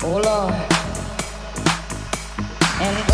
Oh Lord. And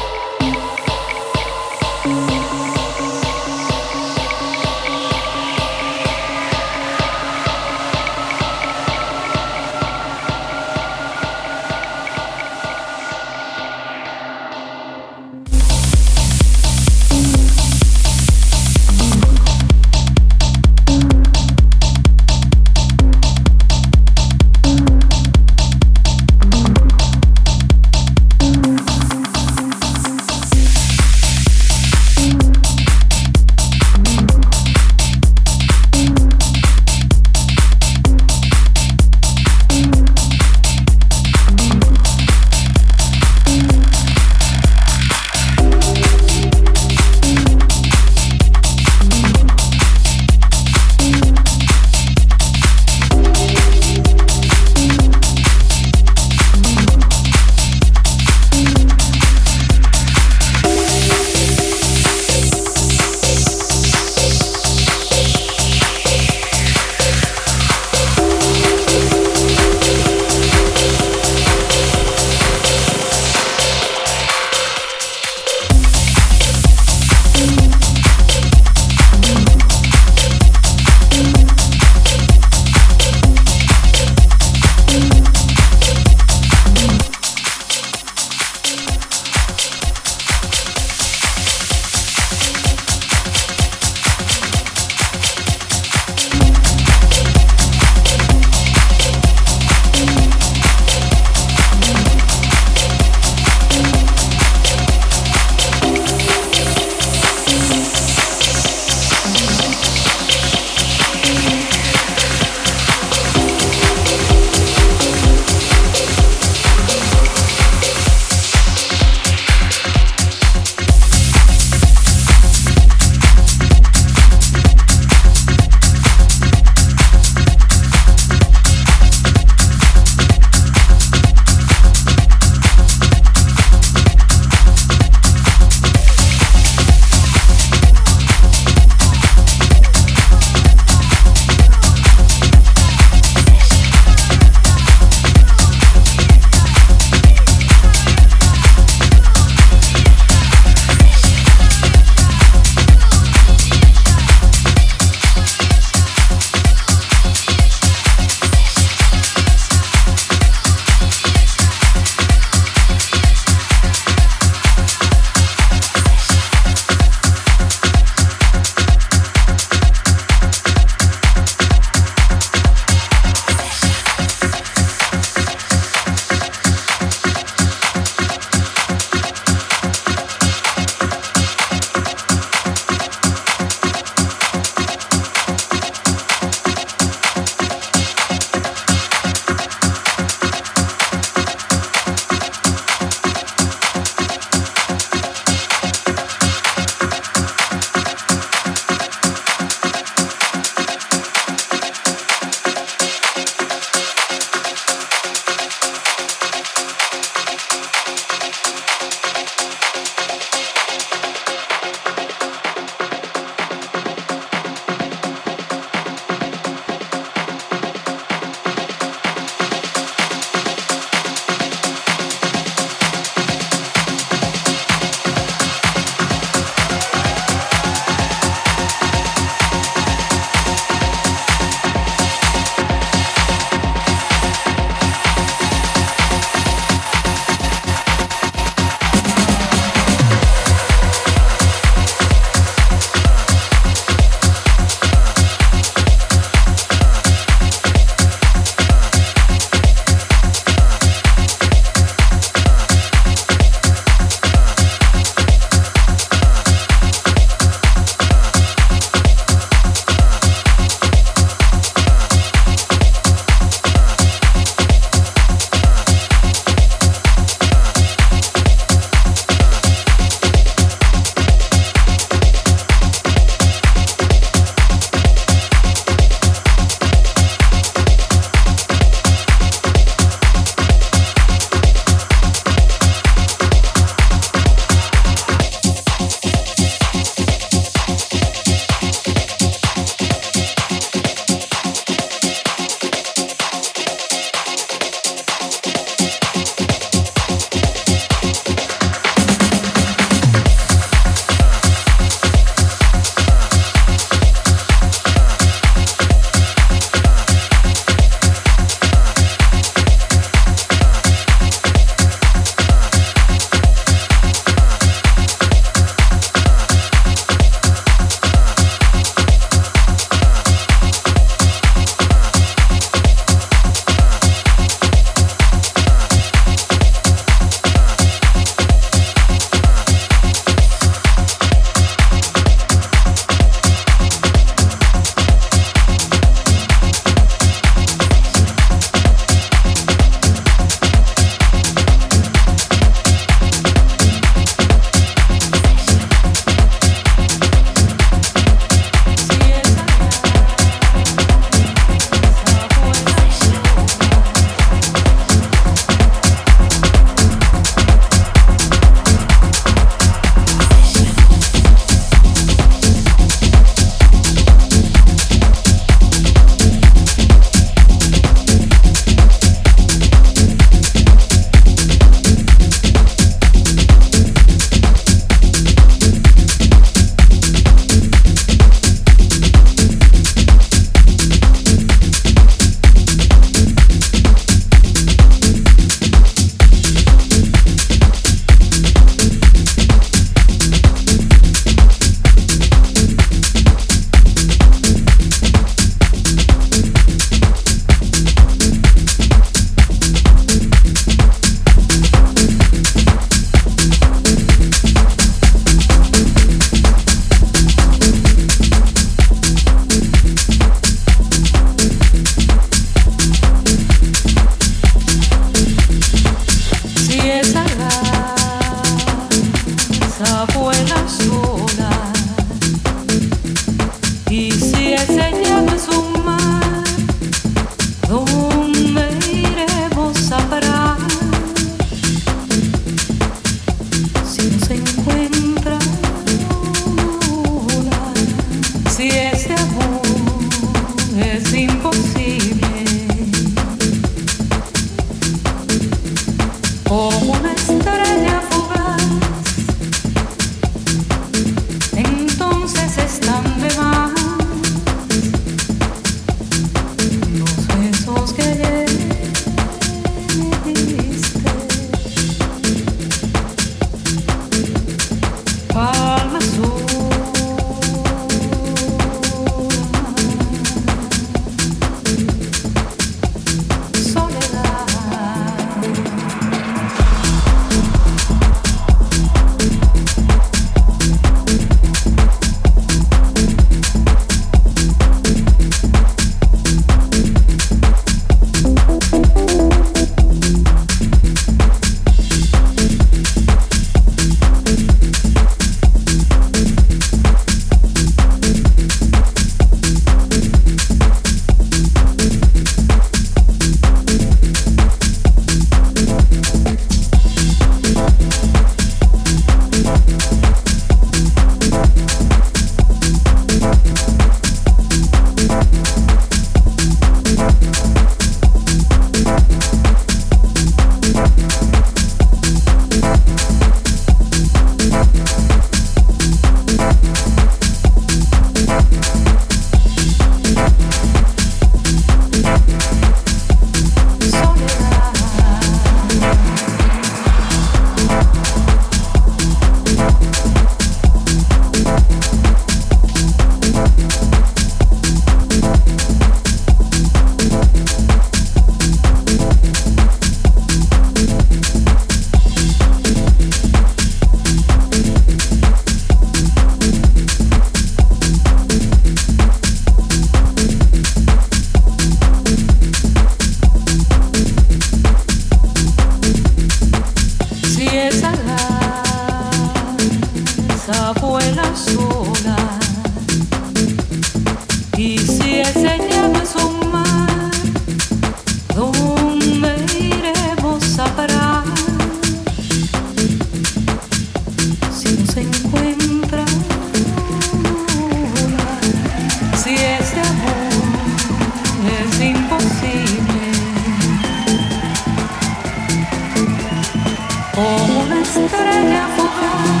Oh.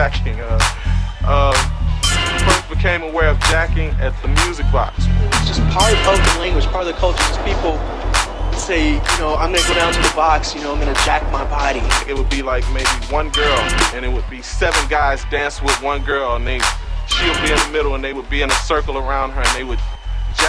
Jacking. Uh, uh, first became aware of jacking at the music box. It's just part of the language, part of the culture. Just people say, you know, I'm gonna go down to the box, you know, I'm gonna jack my body. It would be like maybe one girl, and it would be seven guys dance with one girl, and they, she'll be in the middle, and they would be in a circle around her, and they would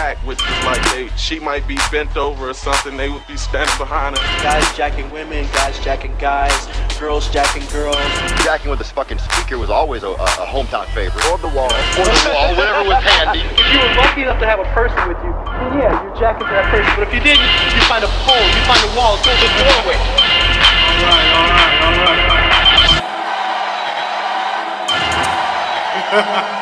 jack, which is like they, she might be bent over or something. They would be standing behind her. Guys jacking women, guys jacking guys, girls jacking girls. Jacking with this fucking speaker was always a, a, hometown favorite. Or the wall. Or the wall, whatever was handy. If you were lucky enough to have a person with you, then yeah, you're jacking to that person. But if you didn't, you find a pole, you find a wall, go to the doorway. All right, all right, all right. All right.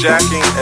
Jacking.